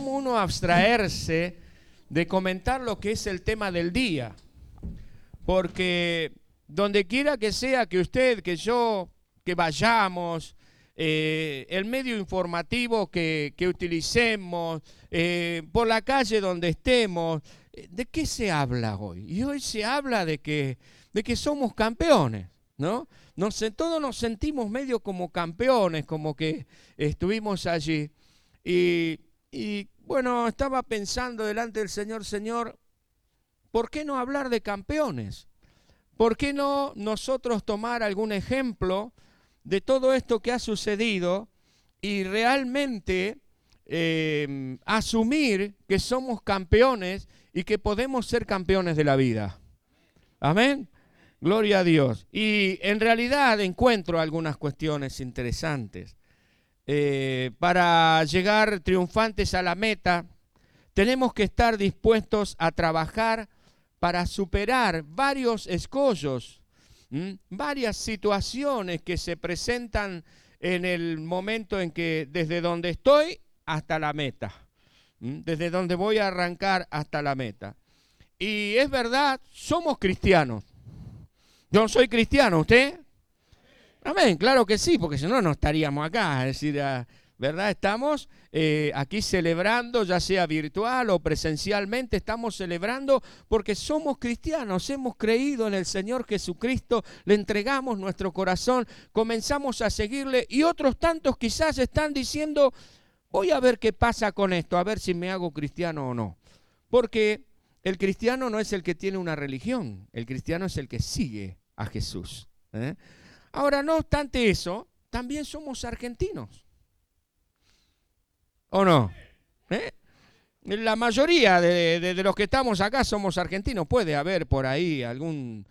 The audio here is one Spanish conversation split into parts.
cómo uno abstraerse de comentar lo que es el tema del día. Porque donde quiera que sea que usted, que yo, que vayamos, eh, el medio informativo que, utilicemos, eh, por la calle donde estemos, eh, ¿de qué se habla hoy? Y hoy se habla de que, de que somos campeones, ¿no? Nos, todos nos sentimos medio como campeones, como que estuvimos allí. Y, y bueno, estaba pensando delante del Señor, Señor, ¿por qué no hablar de campeones? ¿Por qué no nosotros tomar algún ejemplo de todo esto que ha sucedido y realmente em, asumir que somos campeones y que podemos ser campeones de la vida? Amén. Gloria a Dios. Y en realidad encuentro algunas cuestiones interesantes. Eh, para llegar triunfantes a la meta, tenemos que estar dispuestos a trabajar para superar varios escollos, varias situaciones que se presentan en el momento en que desde donde estoy hasta la meta, desde donde voy a arrancar hasta la meta. Y es verdad, somos cristianos. Yo soy cristiano, ¿usted? Amén, claro que sí, porque si no, no estaríamos acá. Es decir, ah, ¿verdad? Estamos eh, aquí celebrando, ya sea virtual o presencialmente, estamos celebrando porque somos cristianos, hemos creído en el Señor Jesucristo, le entregamos nuestro corazón, comenzamos a seguirle y otros tantos quizás están diciendo, voy a ver qué pasa con esto, a ver si me hago cristiano o no. Porque el cristiano no es el que tiene una religión, el cristiano es el que sigue a Jesús. ¿eh? Ahora, no obstante eso, también somos argentinos. ¿O no? ¿Eh? La mayoría de, los que estamos acá somos argentinos. Puede haber por ahí algún,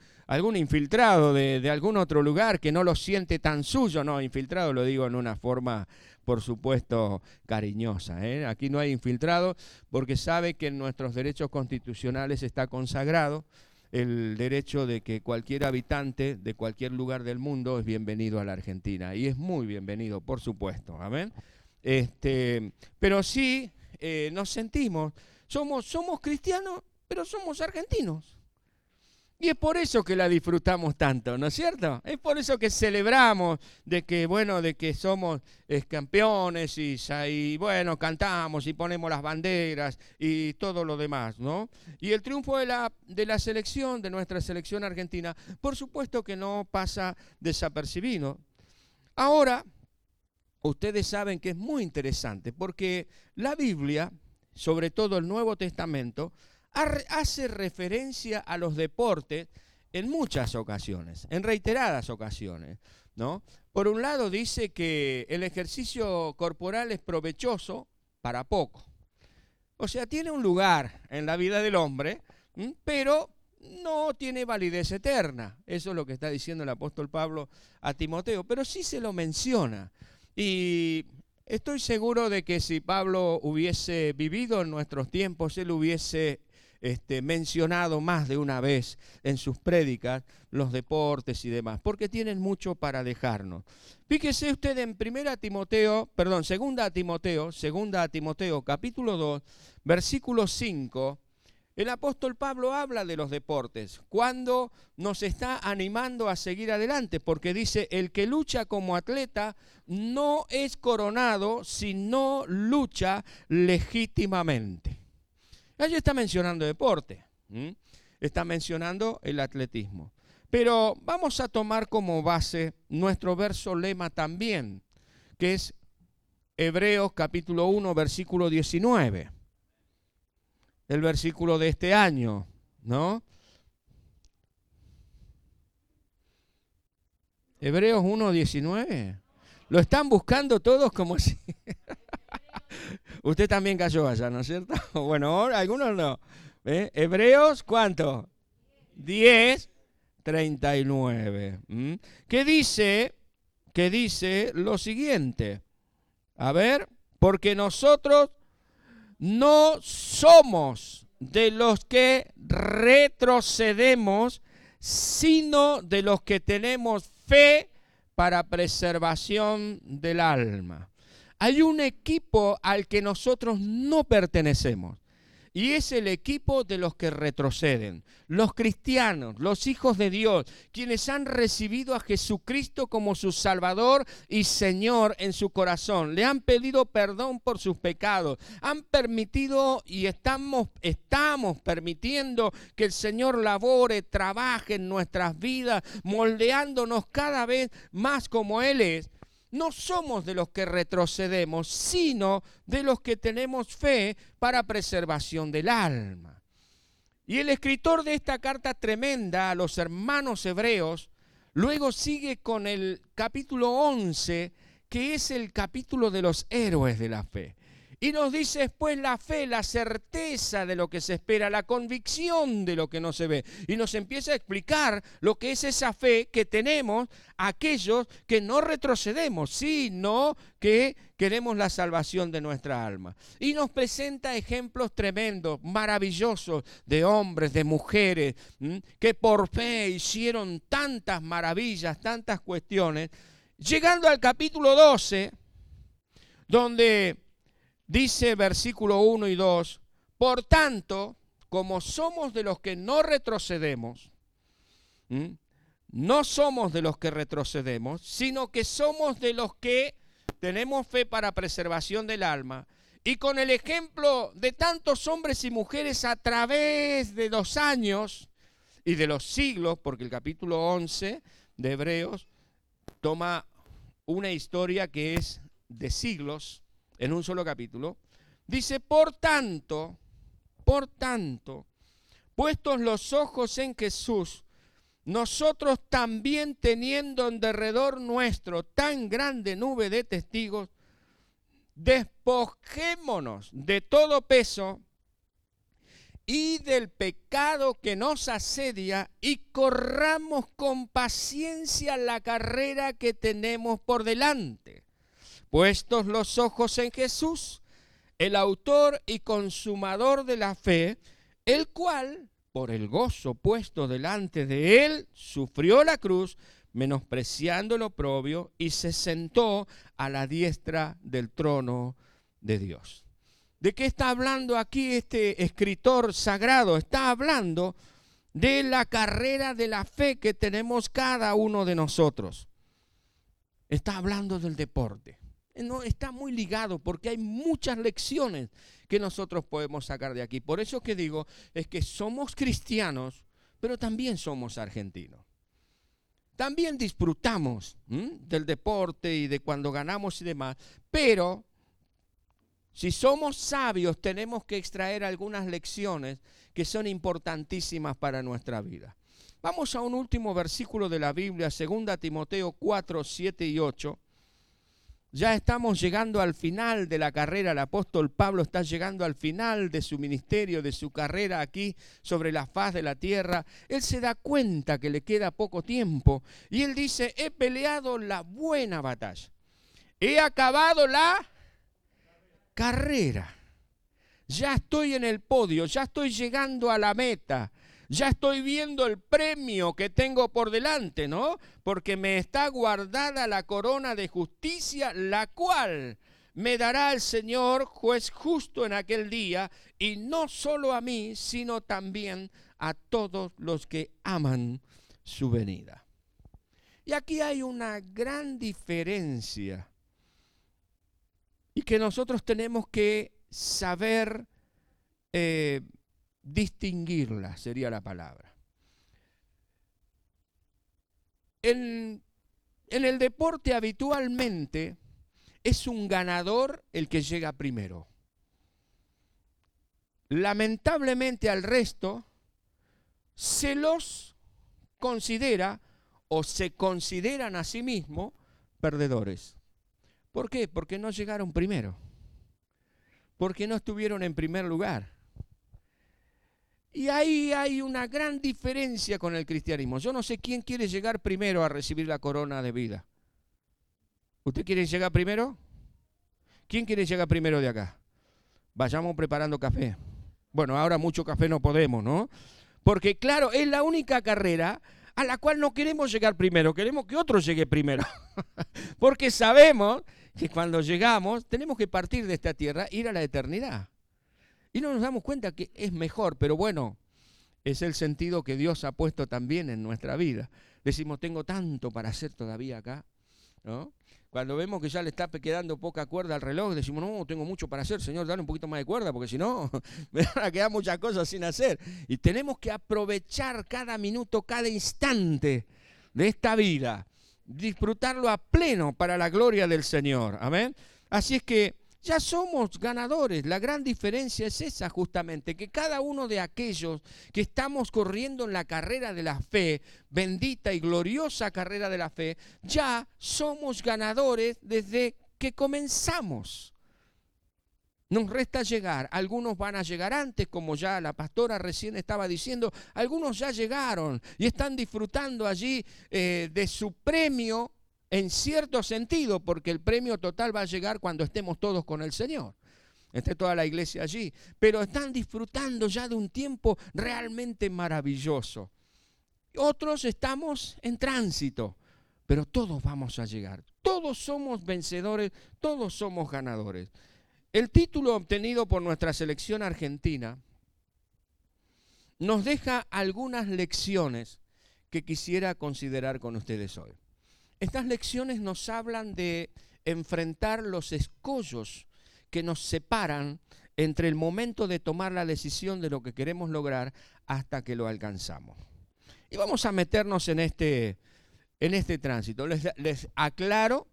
infiltrado de, algún otro lugar que no lo siente tan suyo. No, infiltrado lo digo en una forma, por supuesto, cariñosa. ¿eh? Aquí no hay infiltrado porque sabe que en nuestros derechos constitucionales está consagrado el derecho de que cualquier habitante de cualquier lugar del mundo es bienvenido a la Argentina. Y es muy bienvenido, por supuesto. Amén. Este, pero sí eh, nos sentimos, somos, somos cristianos, pero somos argentinos. Y es por eso que la disfrutamos tanto, ¿no es cierto? Es por eso que celebramos de que, bueno, de que somos campeones y, y, bueno, cantamos y ponemos las banderas y todo lo demás, ¿no? Y el triunfo de la, de la selección, de nuestra selección argentina, por supuesto que no pasa desapercibido. Ahora, ustedes saben que es muy interesante porque la Biblia, sobre todo el Nuevo Testamento, hace referencia a los deportes en muchas ocasiones, en reiteradas ocasiones, ¿no? Por un lado dice que el ejercicio corporal es provechoso para poco. O sea, tiene un lugar en la vida del hombre, pero no tiene validez eterna. Eso es lo que está diciendo el apóstol Pablo a Timoteo, pero sí se lo menciona. Y estoy seguro de que si Pablo hubiese vivido en nuestros tiempos, él hubiese este, mencionado más de una vez en sus prédicas los deportes y demás, porque tienen mucho para dejarnos. Fíjese usted en primera Timoteo, perdón, segunda Timoteo, segunda Timoteo, capítulo 2, versículo 5, el apóstol Pablo habla de los deportes, cuando nos está animando a seguir adelante, porque dice, el que lucha como atleta no es coronado si no lucha legítimamente. Allí está mencionando deporte, está mencionando el atletismo. Pero vamos a tomar como base nuestro verso lema también, que es Hebreos capítulo 1, versículo 19 el versículo de este año, ¿no? Hebreos 1.19. Lo están buscando todos como si... Usted también cayó allá, ¿no es cierto? Bueno, algunos no. ¿Eh? Hebreos, ¿cuánto? 10, 39. ¿Qué dice? Que dice lo siguiente. A ver, porque nosotros no somos de los que retrocedemos, sino de los que tenemos fe para preservación del alma. Hay un equipo al que nosotros no pertenecemos. Y es el equipo de los que retroceden, los cristianos, los hijos de Dios, quienes han recibido a Jesucristo como su Salvador y Señor en su corazón. Le han pedido perdón por sus pecados. Han permitido y estamos, estamos permitiendo que el Señor labore, trabaje en nuestras vidas, moldeándonos cada vez más como Él es no somos de los que retrocedemos, sino de los que tenemos fe para preservación del alma. Y el escritor de esta carta tremenda a los hermanos hebreos, luego sigue con el capítulo 11, que es el capítulo de los héroes de la fe. Y nos dice después la fe, la certeza de lo que se espera, la convicción de lo que no se ve. Y nos empieza a explicar lo que es esa fe que tenemos aquellos que no retrocedemos, sino que queremos la salvación de nuestra alma. Y nos presenta ejemplos tremendos, maravillosos de hombres, de mujeres, que por fe hicieron tantas maravillas, tantas cuestiones. Llegando al capítulo 12, donde Dice versículo 1 y 2, por tanto, como somos de los que no retrocedemos, no somos de los que retrocedemos, sino que somos de los que tenemos fe para preservación del alma. Y con el ejemplo de tantos hombres y mujeres a través de los años y de los siglos, porque el capítulo 11 de Hebreos toma una historia que es de siglos, en un solo capítulo, dice, por tanto, por tanto, puestos los ojos en Jesús, nosotros también teniendo en derredor nuestro tan grande nube de testigos, despojémonos de todo peso y del pecado que nos asedia y corramos con paciencia la carrera que tenemos por delante Puestos los ojos en Jesús, el autor y consumador de la fe, el cual, por el gozo puesto delante de él, sufrió la cruz, menospreciando el oprobio, y se sentó a la diestra del trono de Dios. ¿De qué está hablando aquí este escritor sagrado? Está hablando de la carrera de la fe que tenemos cada uno de nosotros. Está hablando del deporte no está muy ligado porque hay muchas lecciones que nosotros podemos sacar de aquí. Por eso que digo es que somos cristianos, pero también somos argentinos. También disfrutamos del deporte y de cuando ganamos y demás, pero si somos sabios tenemos que extraer algunas lecciones que son importantísimas para nuestra vida. Vamos a un último versículo de la Biblia, 2 Timoteo 4, 7 y 8 ya estamos llegando al final de la carrera. El apóstol Pablo está llegando al final de su ministerio, de su carrera aquí sobre la faz de la tierra. Él se da cuenta que le queda poco tiempo y él dice, he peleado la buena batalla. He acabado la carrera. Ya estoy en el podio, ya estoy llegando a la meta ya estoy viendo el premio que tengo por delante, ¿no? Porque me está guardada la corona de justicia, la cual me dará el Señor, juez justo en aquel día, y no solo a mí, sino también a todos los que aman su venida. Y aquí hay una gran diferencia y que nosotros tenemos que saber eh, distinguirla, sería la palabra. En, en el deporte habitualmente es un ganador el que llega primero. Lamentablemente al resto se los considera o se consideran a sí mismos perdedores. ¿Por qué? Porque no llegaron primero. Porque no estuvieron en primer lugar. Y ahí hay una gran diferencia con el cristianismo. Yo no sé quién quiere llegar primero a recibir la corona de vida. ¿Usted quiere llegar primero? ¿Quién quiere llegar primero de acá? Vayamos preparando café. Bueno, ahora mucho café no podemos, ¿no? Porque claro, es la única carrera a la cual no queremos llegar primero, queremos que otro llegue primero. Porque sabemos que cuando llegamos tenemos que partir de esta tierra, ir a la eternidad. Y no nos damos cuenta que es mejor, pero bueno, es el sentido que Dios ha puesto también en nuestra vida. Decimos, tengo tanto para hacer todavía acá, ¿no? Cuando vemos que ya le está quedando poca cuerda al reloj, decimos, no, tengo mucho para hacer, Señor, dale un poquito más de cuerda, porque si no, me van a quedar muchas cosas sin hacer. Y tenemos que aprovechar cada minuto, cada instante de esta vida, disfrutarlo a pleno para la gloria del Señor. Amén. Así es que ya somos ganadores. La gran diferencia es esa justamente, que cada uno de aquellos que estamos corriendo en la carrera de la fe, bendita y gloriosa carrera de la fe, ya somos ganadores desde que comenzamos. Nos resta llegar. Algunos van a llegar antes, como ya la pastora recién estaba diciendo. Algunos ya llegaron y están disfrutando allí eh, de su premio en cierto sentido, porque el premio total va a llegar cuando estemos todos con el Señor. Esté toda la iglesia allí. Pero están disfrutando ya de un tiempo realmente maravilloso. Otros estamos en tránsito, pero todos vamos a llegar. Todos somos vencedores, todos somos ganadores. El título obtenido por nuestra selección argentina nos deja algunas lecciones que quisiera considerar con ustedes hoy. Estas lecciones nos hablan de enfrentar los escollos que nos separan entre el momento de tomar la decisión de lo que queremos lograr hasta que lo alcanzamos. Y vamos a meternos en este, en este tránsito. Les, aclaro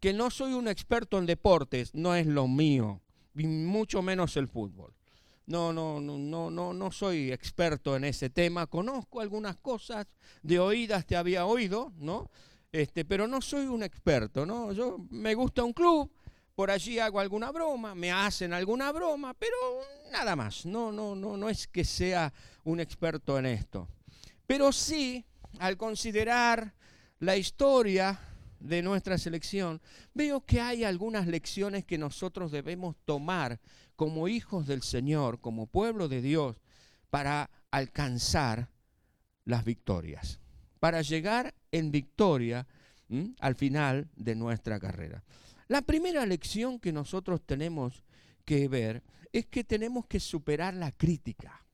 que no soy un experto en deportes, no es lo mío, y mucho menos el fútbol. No, no, no, no, no, no soy experto en ese tema. Conozco algunas cosas, de oídas te había oído, ¿no? Este, pero no soy un experto, ¿no? Yo me gusta un club, por allí hago alguna broma, me hacen alguna broma, pero nada más. No, no, no, no es que sea un experto en esto. Pero sí, al considerar la historia de nuestra selección, veo que hay algunas lecciones que nosotros debemos tomar como hijos del Señor, como pueblo de Dios, para alcanzar las victorias para llegar en victoria al final de nuestra carrera. La primera lección que nosotros tenemos que ver es que tenemos que superar la crítica.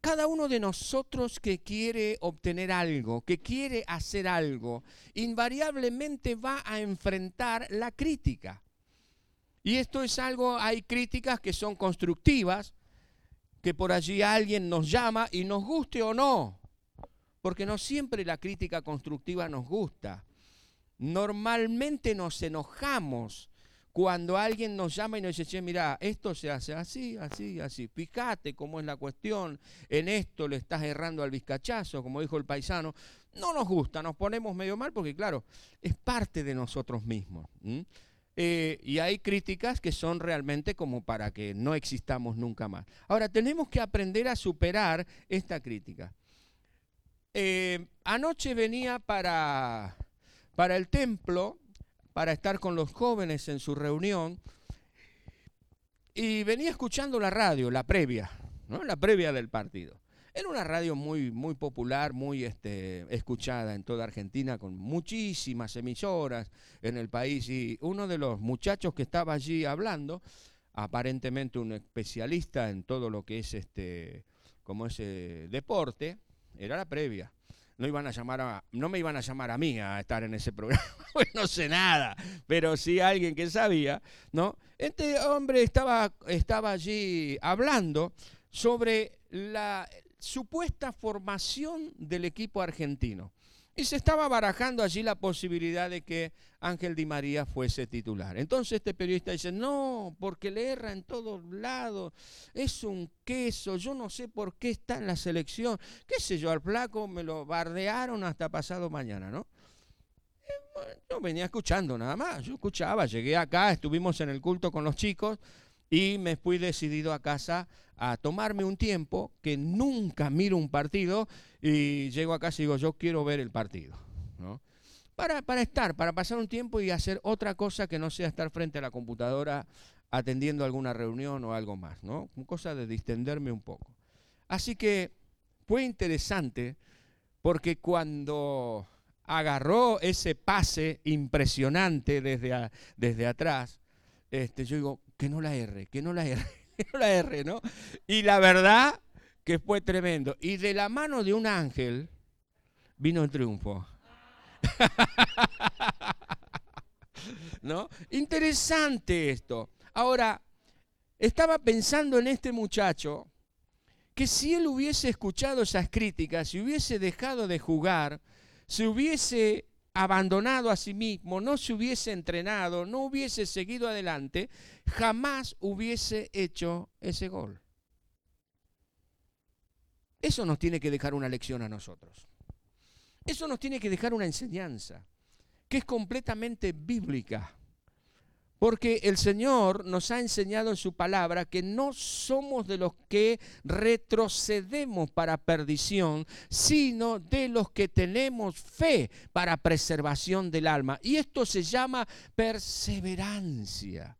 Cada uno de nosotros que quiere obtener algo, que quiere hacer algo, invariablemente va a enfrentar la crítica. Y esto es algo, hay críticas que son constructivas, que por allí alguien nos llama y nos guste o no, porque no siempre la crítica constructiva nos gusta. Normalmente nos enojamos cuando alguien nos llama y nos dice, che, mira, esto se hace así, así, así. Fíjate cómo es la cuestión, en esto le estás errando al vizcachazo, como dijo el paisano. No nos gusta, nos ponemos medio mal porque, claro, es parte de nosotros mismos. Eh, y hay críticas que son realmente como para que no existamos nunca más. Ahora, tenemos que aprender a superar esta crítica. Eh, anoche venía para, para el templo, para estar con los jóvenes en su reunión, y venía escuchando la radio, la previa, ¿no? la previa del partido. Era una radio muy, muy popular, muy este, escuchada en toda Argentina, con muchísimas emisoras en el país. Y uno de los muchachos que estaba allí hablando, aparentemente un especialista en todo lo que es este, como ese deporte, era la previa. No, iban a llamar a, no me iban a llamar a mí a estar en ese programa, no sé nada, pero sí alguien que sabía, ¿no? Este hombre estaba, estaba allí hablando sobre la supuesta formación del equipo argentino. Y se estaba barajando allí la posibilidad de que Ángel Di María fuese titular. Entonces este periodista dice, no, porque le erra en todos lados, es un queso, yo no sé por qué está en la selección, qué sé yo, al flaco me lo bardearon hasta pasado mañana, ¿no? Yo venía escuchando nada más, yo escuchaba, llegué acá, estuvimos en el culto con los chicos y me fui decidido a casa a tomarme un tiempo que nunca miro un partido y llego a casa y digo, yo quiero ver el partido. ¿no? Para, para estar, para pasar un tiempo y hacer otra cosa que no sea estar frente a la computadora atendiendo alguna reunión o algo más, ¿no? Cosa de distenderme un poco. Así que fue interesante porque cuando agarró ese pase impresionante desde, desde atrás, este, yo digo, que no la erre, que no la erre, que no la erre, ¿no? Y la verdad que fue tremendo. Y de la mano de un ángel vino el triunfo. ¿No? Interesante esto. Ahora, estaba pensando en este muchacho que si él hubiese escuchado esas críticas, si hubiese dejado de jugar, si hubiese abandonado a sí mismo, no se hubiese entrenado, no hubiese seguido adelante, jamás hubiese hecho ese gol. Eso nos tiene que dejar una lección a nosotros. Eso nos tiene que dejar una enseñanza que es completamente bíblica. Porque el Señor nos ha enseñado en su palabra que no somos de los que retrocedemos para perdición, sino de los que tenemos fe para preservación del alma. Y esto se llama perseverancia.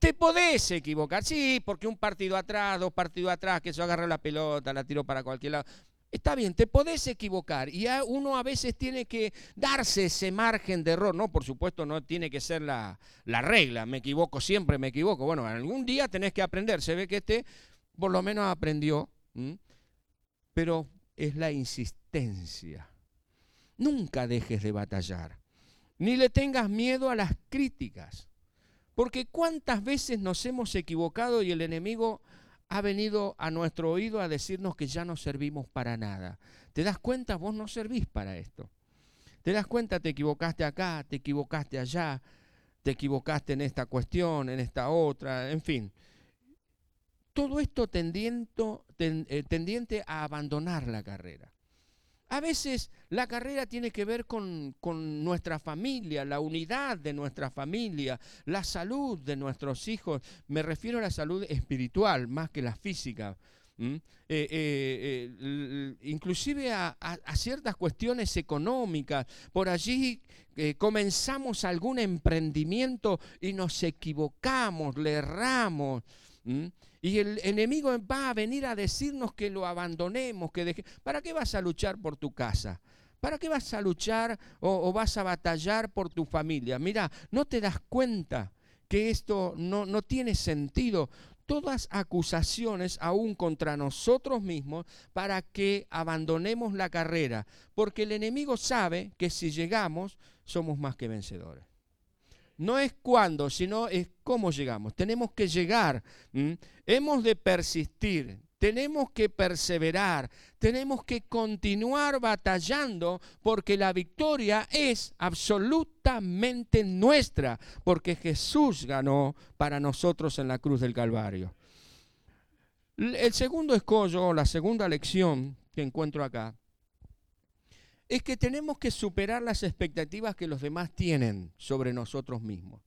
Te podés equivocar, sí, porque un partido atrás, dos partidos atrás, que se agarra la pelota, la tiró para cualquier lado. Está bien, te podés equivocar y uno a veces tiene que darse ese margen de error. No, por supuesto, no tiene que ser la, regla. Me equivoco siempre, me equivoco. Bueno, algún día tenés que aprender. Se ve que este por lo menos aprendió. Pero es la insistencia. Nunca dejes de batallar. Ni le tengas miedo a las críticas. Porque cuántas veces nos hemos equivocado y el enemigo ha venido a nuestro oído a decirnos que ya no servimos para nada. ¿Te das cuenta? Vos no servís para esto. ¿Te das cuenta? Te equivocaste acá, te equivocaste allá, te equivocaste en esta cuestión, en esta otra, en fin. Todo esto tendiente, eh, tendiente a abandonar la carrera. A veces la carrera tiene que ver con, nuestra familia, la unidad de nuestra familia, la salud de nuestros hijos. Me refiero a la salud espiritual más que la física. Eh, inclusive a, ciertas cuestiones económicas. Por allí comenzamos algún emprendimiento y nos equivocamos, le erramos. Y el enemigo va a venir a decirnos que lo abandonemos, que deje... ¿Para qué vas a luchar por tu casa? ¿Para qué vas a luchar o, vas a batallar por tu familia? Mira, no te das cuenta que esto no, no tiene sentido. Todas acusaciones aún contra nosotros mismos para que abandonemos la carrera, porque el enemigo sabe que si llegamos somos más que vencedores. No es cuándo, sino es cómo llegamos. Tenemos que llegar. Hemos de persistir. Tenemos que perseverar. Tenemos que continuar batallando porque la victoria es absolutamente nuestra. Porque Jesús ganó para nosotros en la cruz del Calvario. El segundo escollo, la segunda lección que encuentro acá, es que tenemos que superar las expectativas que los demás tienen sobre nosotros mismos.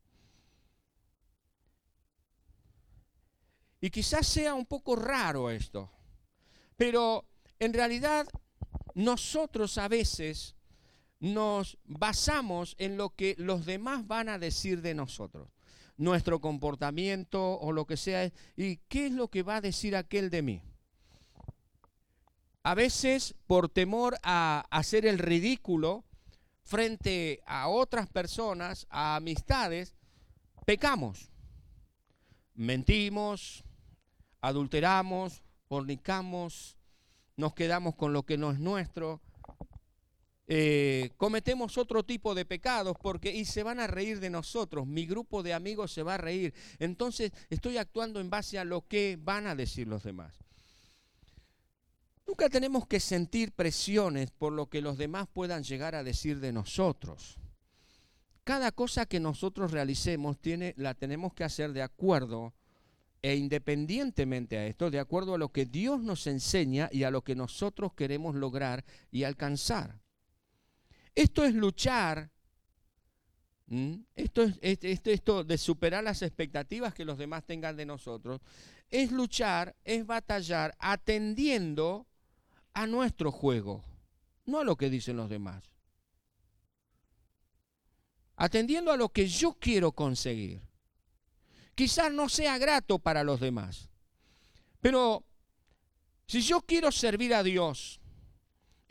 Y quizás sea un poco raro esto, pero en realidad nosotros a veces nos basamos en lo que los demás van a decir de nosotros, nuestro comportamiento o lo que sea, y qué es lo que va a decir aquel de mí a veces por temor a hacer el ridículo frente a otras personas, a amistades, pecamos. Mentimos, adulteramos, fornicamos, nos quedamos con lo que no es nuestro. Eh, cometemos otro tipo de pecados porque y se van a reír de nosotros, mi grupo de amigos se va a reír, entonces estoy actuando en base a lo que van a decir los demás. Nunca tenemos que sentir presiones por lo que los demás puedan llegar a decir de nosotros. Cada cosa que nosotros realicemos tiene, la tenemos que hacer de acuerdo e independientemente a esto, de acuerdo a lo que Dios nos enseña y a lo que nosotros queremos lograr y alcanzar. Esto es luchar, esto, es, esto, esto de superar las expectativas que los demás tengan de nosotros, es luchar, es batallar atendiendo a nuestro juego, no a lo que dicen los demás. Atendiendo a lo que yo quiero conseguir. Quizás no sea grato para los demás, pero si yo quiero servir a Dios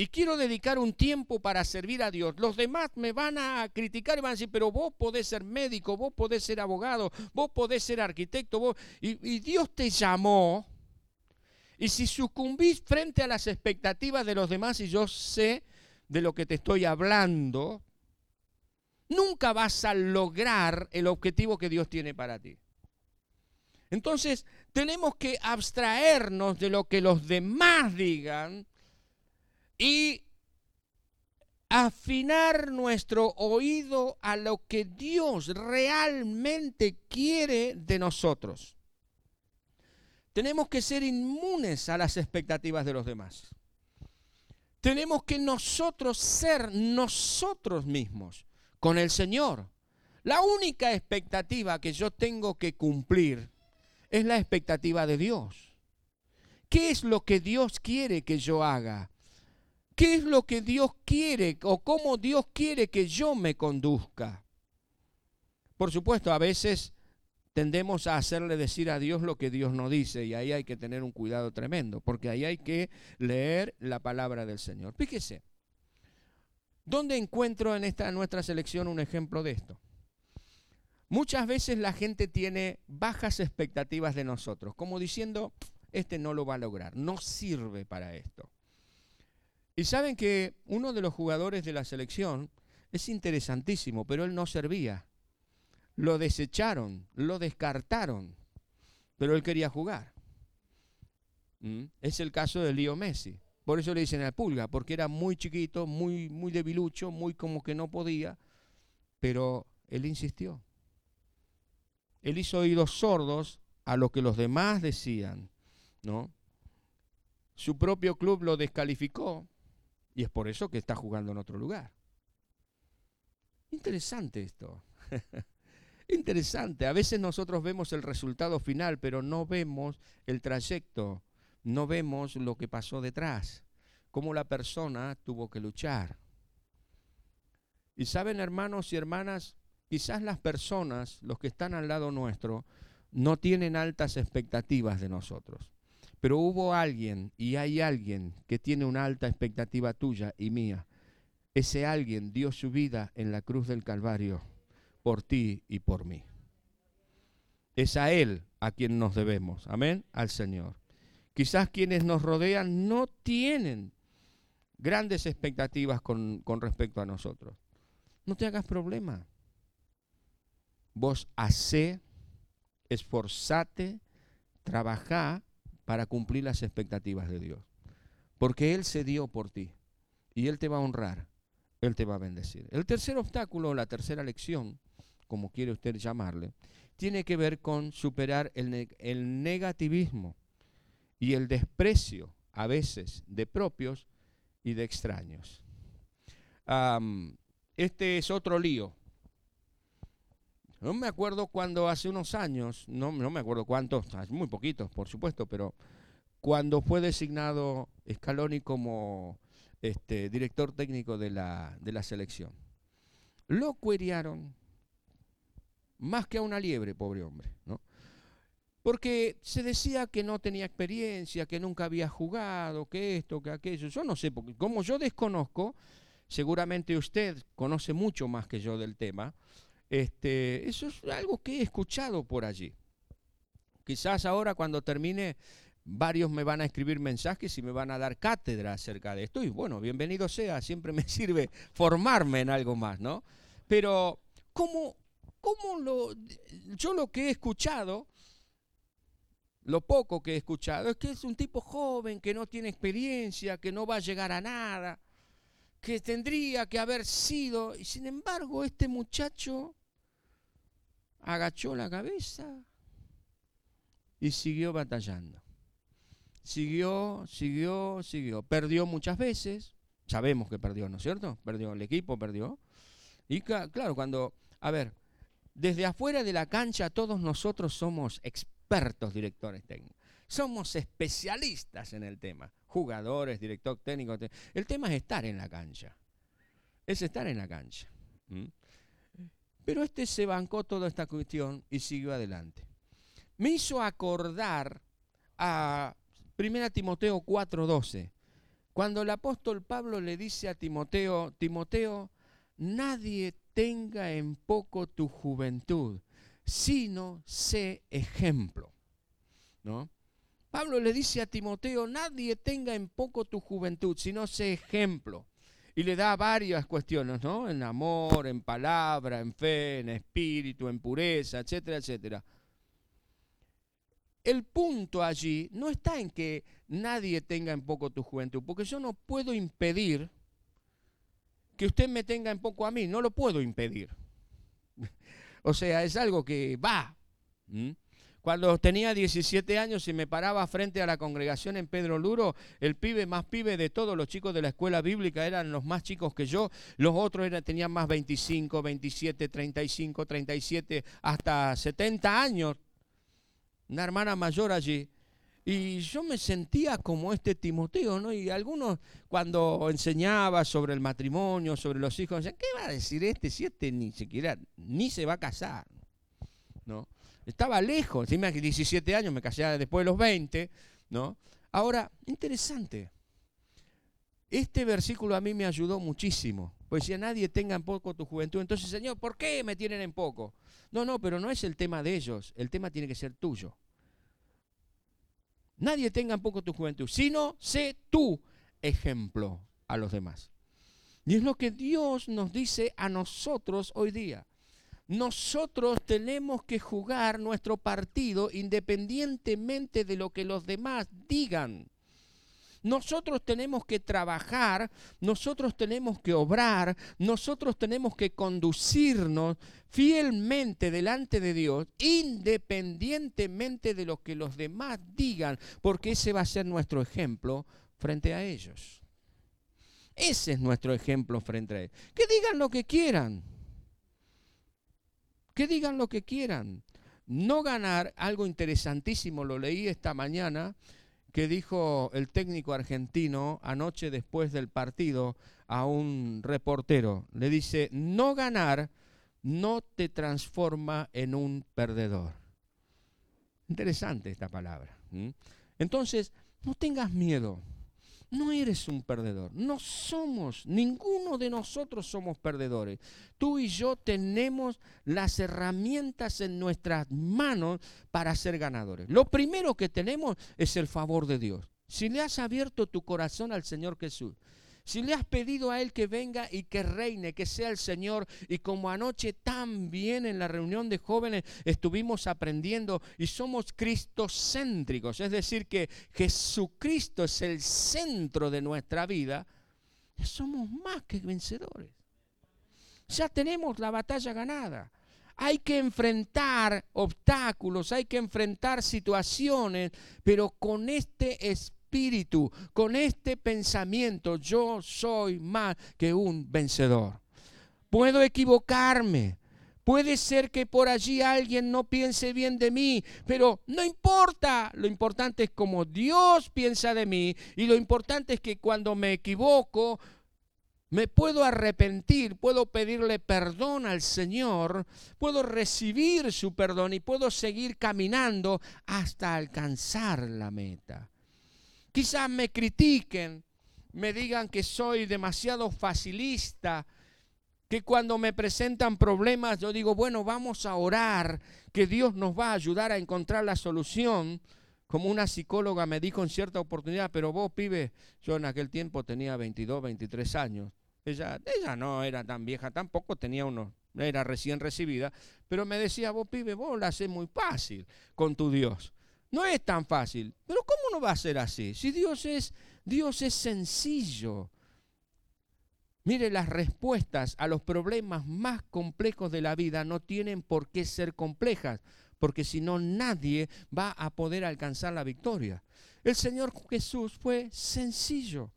y quiero dedicar un tiempo para servir a Dios. Los demás me van a criticar y van a decir, pero vos podés ser médico, vos podés ser abogado, vos podés ser arquitecto, vos... Y, y Dios te llamó. Y si sucumbís frente a las expectativas de los demás, y yo sé de lo que te estoy hablando, nunca vas a lograr el objetivo que Dios tiene para ti. Entonces, tenemos que abstraernos de lo que los demás digan y afinar nuestro oído a lo que Dios realmente quiere de nosotros. Tenemos que ser inmunes a las expectativas de los demás. Tenemos que nosotros ser nosotros mismos con el Señor. La única expectativa que yo tengo que cumplir es la expectativa de Dios. ¿Qué es lo que Dios quiere que yo haga? ¿Qué es lo que Dios quiere o cómo Dios quiere que yo me conduzca? Por supuesto, a veces tendemos a hacerle decir a Dios lo que Dios no dice y ahí hay que tener un cuidado tremendo, porque ahí hay que leer la palabra del Señor. Fíjese, ¿dónde encuentro en esta nuestra selección un ejemplo de esto? Muchas veces la gente tiene bajas expectativas de nosotros, como diciendo, este no lo va a lograr, no sirve para esto. Y saben que uno de los jugadores de la selección es interesantísimo, pero él no servía. Lo desecharon, lo descartaron, pero él quería jugar. ¿Mm? Es el caso de Leo Messi. Por eso le dicen al pulga, porque era muy chiquito, muy, muy debilucho, muy como que no podía, pero él insistió. Él hizo oídos sordos a lo que los demás decían, ¿no? Su propio club lo descalificó y es por eso que está jugando en otro lugar. Interesante esto. Interesante. A veces nosotros vemos el resultado final, pero no vemos el trayecto, no vemos lo que pasó detrás, cómo la persona tuvo que luchar. Y saben, hermanos y hermanas, Quizás las personas, los que están al lado nuestro, no tienen altas expectativas de nosotros. Pero hubo alguien y hay alguien que tiene una alta expectativa tuya y mía. Ese alguien dio su vida en la cruz del Calvario por ti y por mí. Es a Él a quien nos debemos. Amén. Al Señor. Quizás quienes nos rodean no tienen grandes expectativas con, con respecto a nosotros. No te hagas problema. Vos hacé, esforzate, trabajá para cumplir las expectativas de Dios. Porque Él se dio por ti y Él te va a honrar, Él te va a bendecir. El tercer obstáculo, la tercera lección, como quiere usted llamarle, tiene que ver con superar el, negativismo y el desprecio a veces de propios y de extraños. este es otro lío no me acuerdo cuando hace unos años, no, no me acuerdo cuántos, muy poquitos por supuesto, pero cuando fue designado Scaloni como este, director técnico de la, de la selección. Lo cueriaron más que a una liebre, pobre hombre, ¿no? Porque se decía que no tenía experiencia, que nunca había jugado, que esto, que aquello. Yo no sé, porque como yo desconozco, seguramente usted conoce mucho más que yo del tema, este, eso es algo que he escuchado por allí. Quizás ahora cuando termine varios me van a escribir mensajes y me van a dar cátedra acerca de esto. Y bueno, bienvenido sea, siempre me sirve formarme en algo más, ¿no? Pero, ¿cómo, cómo lo, yo lo que he escuchado, lo poco que he escuchado, es que es un tipo joven, que no tiene experiencia, que no va a llegar a nada, que tendría que haber sido, y sin embargo este muchacho agachó la cabeza y siguió batallando. Siguió, siguió, siguió. Perdió muchas veces. Sabemos que perdió, ¿no es cierto? Perdió el equipo, perdió. Y claro, cuando, a ver, desde afuera de la cancha todos nosotros somos expertos directores técnicos. Somos especialistas en el tema. Jugadores, director técnico. El tema es estar en la cancha. Es estar en la cancha. Pero este se bancó toda esta cuestión y siguió adelante. Me hizo acordar a 1 Timoteo 4:12, Cuando el apóstol Pablo le dice a Timoteo, Timoteo, nadie tenga en poco tu juventud, sino sé ejemplo. ¿No? Pablo le dice a Timoteo, nadie tenga en poco tu juventud, sino sé ejemplo. Y le da varias cuestiones, ¿no? En amor, en palabra, en fe, en espíritu, en pureza, etcétera, etcétera. El punto allí no está en que nadie tenga en poco tu juventud, porque yo no puedo impedir que usted me tenga en poco a mí, no lo puedo impedir. o sea, es algo que va. Cuando tenía 17 años y me paraba frente a la congregación en Pedro Luro, el pibe más pibe de todos los chicos de la escuela bíblica eran los más chicos que yo. Los otros eran, tenían más 25, 27, 35, 37, hasta 70 años. Una hermana mayor allí. Y yo me sentía como este Timoteo, ¿no? Y algunos cuando enseñaba sobre el matrimonio, sobre los hijos, decían, ¿qué va a decir este si este ni siquiera, ni se va a casar? ¿No? Estaba lejos, encima que 17 años, me casé después de los 20, ¿no? Ahora, interesante. Este versículo a mí me ayudó muchísimo. Pues si a nadie tenga en poco tu juventud, entonces, Señor, ¿por qué me tienen en poco? No, no, pero no es el tema de ellos, el tema tiene que ser tuyo. Nadie tenga en poco tu juventud, sino sé tú ejemplo a los demás. Y es lo que Dios nos dice a nosotros hoy día nosotros tenemos que jugar nuestro partido independientemente de lo que los demás digan. Nosotros tenemos que trabajar, nosotros tenemos que obrar, nosotros tenemos que conducirnos fielmente delante de Dios, independientemente de lo que los demás digan, porque ese va a ser nuestro ejemplo frente a ellos. Ese es nuestro ejemplo frente a ellos. Que digan lo que quieran que digan lo que quieran. No ganar, algo interesantísimo, lo leí esta mañana, que dijo el técnico argentino anoche después del partido a un reportero. Le dice, no ganar no te transforma en un perdedor. Interesante esta palabra. Entonces, no tengas miedo no eres un perdedor. No somos, ninguno de nosotros somos perdedores. Tú y yo tenemos las herramientas en nuestras manos para ser ganadores. Lo primero que tenemos es el favor de Dios. Si le has abierto tu corazón al Señor Jesús, si le has pedido a Él que venga y que reine, que sea el Señor, y como anoche también en la reunión de jóvenes estuvimos aprendiendo y somos cristocéntricos, es decir, que Jesucristo es el centro de nuestra vida, somos más que vencedores. Ya tenemos la batalla ganada. Hay que enfrentar obstáculos, hay que enfrentar situaciones, pero con este espíritu espíritu, con este pensamiento, yo soy más que un vencedor. Puedo equivocarme. Puede ser que por allí alguien no piense bien de mí, pero no importa. Lo importante es como Dios piensa de mí y lo importante es que cuando me equivoco, me puedo arrepentir, puedo pedirle perdón al Señor, puedo recibir su perdón y puedo seguir caminando hasta alcanzar la meta. Quizás me critiquen, me digan que soy demasiado facilista, que cuando me presentan problemas yo digo, bueno, vamos a orar, que Dios nos va a ayudar a encontrar la solución. Como una psicóloga me dijo en cierta oportunidad, pero vos, pibe, yo en aquel tiempo tenía 22, 23 años. Ella, ella no era tan vieja, tampoco tenía unos, era recién recibida, pero me decía, vos, pibe, vos la haces muy fácil con tu Dios. No es tan fácil. Pero ¿cómo no va a ser así? Si Dios es, Dios es sencillo. Mire, las respuestas a los problemas más complejos de la vida no tienen por qué ser complejas, porque si no nadie va a poder alcanzar la victoria. El Señor Jesús fue sencillo.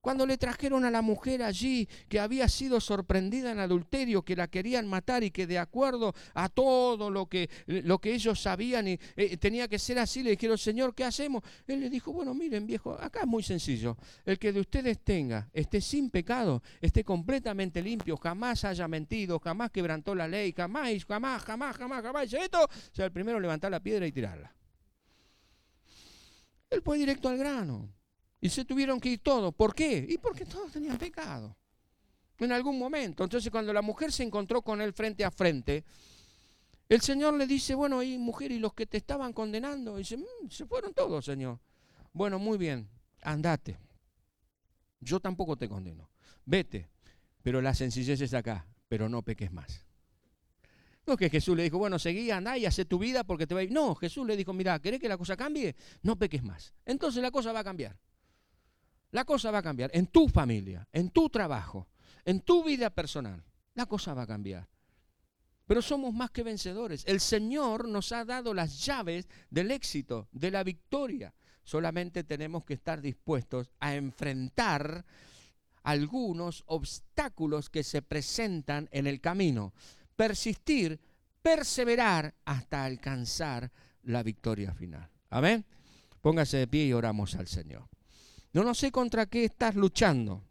Cuando le trajeron a la mujer allí que había sido sorprendida en adulterio, que la querían matar y que de acuerdo a todo lo que, lo que ellos sabían y, eh, tenía que ser así, le dijeron, Señor, ¿qué hacemos? Él le dijo, bueno, miren viejo, acá es muy sencillo. El que de ustedes tenga, esté sin pecado, esté completamente limpio, jamás haya mentido, jamás quebrantó la ley, jamás, jamás, jamás, jamás, jamás, esto, o sea, el primero levantar la piedra y tirarla. Él fue directo al grano. Y se tuvieron que ir todos. ¿Por qué? Y porque todos tenían pecado. En algún momento. Entonces cuando la mujer se encontró con él frente a frente, el Señor le dice, bueno, y mujer, ¿y los que te estaban condenando? Dice, mm, se fueron todos, Señor. Bueno, muy bien, andate. Yo tampoco te condeno. Vete. Pero la sencillez es acá, pero no peques más. No que Jesús le dijo, bueno, seguí, andá y hace tu vida porque te va a ir. No, Jesús le dijo, mira, ¿querés que la cosa cambie? No peques más. Entonces la cosa va a cambiar. La cosa va a cambiar en tu familia, en tu trabajo, en tu vida personal. La cosa va a cambiar. Pero somos más que vencedores. El Señor nos ha dado las llaves del éxito, de la victoria. Solamente tenemos que estar dispuestos a enfrentar algunos obstáculos que se presentan en el camino. Persistir, perseverar hasta alcanzar la victoria final. Amén. Póngase de pie y oramos al Señor. No, no sé contra qué estás luchando.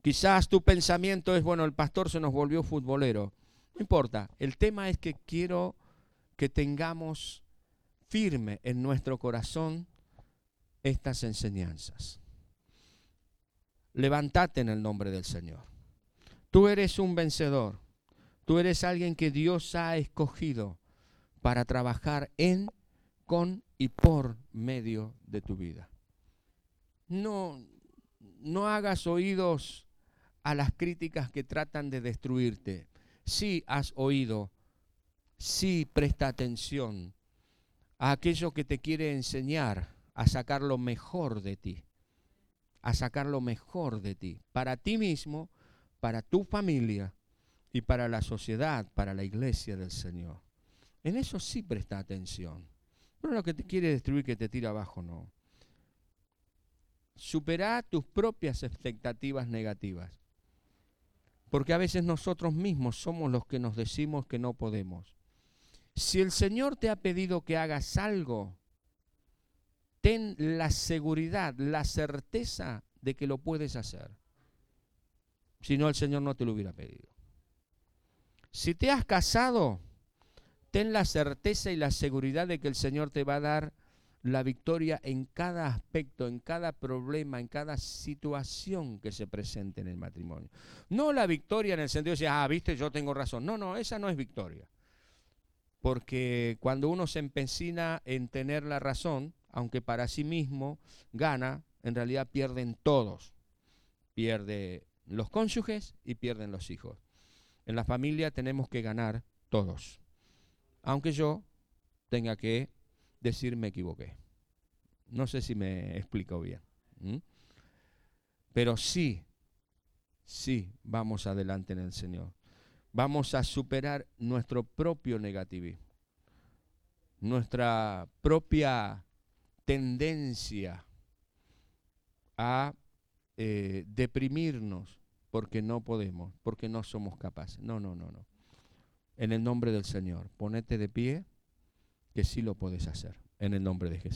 Quizás tu pensamiento es, bueno, el pastor se nos volvió futbolero. No importa, el tema es que quiero que tengamos firme en nuestro corazón estas enseñanzas. Levantate en el nombre del Señor. Tú eres un vencedor. Tú eres alguien que Dios ha escogido para trabajar en, con y por medio de tu vida. No, no hagas oídos a las críticas que tratan de destruirte. Sí has oído, sí presta atención a aquello que te quiere enseñar a sacar lo mejor de ti, a sacar lo mejor de ti, para ti mismo, para tu familia y para la sociedad, para la iglesia del Señor. En eso sí presta atención. Pero lo que te quiere destruir, que te tira abajo, no. Supera tus propias expectativas negativas. Porque a veces nosotros mismos somos los que nos decimos que no podemos. Si el Señor te ha pedido que hagas algo, ten la seguridad, la certeza de que lo puedes hacer. Si no, el Señor no te lo hubiera pedido. Si te has casado, ten la certeza y la seguridad de que el Señor te va a dar la victoria en cada aspecto, en cada problema, en cada situación que se presente en el matrimonio. No la victoria en el sentido de decir, ah, viste, yo tengo razón. No, no, esa no es victoria. Porque cuando uno se empecina en tener la razón, aunque para sí mismo gana, en realidad pierden todos. Pierde los cónyuges y pierden los hijos. En la familia tenemos que ganar todos. Aunque yo tenga que decir me equivoqué. No sé si me explico bien. Pero sí, sí, vamos adelante en el Señor. Vamos a superar nuestro propio negativismo, nuestra propia tendencia a eh, deprimirnos porque no podemos, porque no somos capaces. No, no, no, no. En el nombre del Señor, ponete de pie que sí lo puedes hacer, en el nombre de Jesús.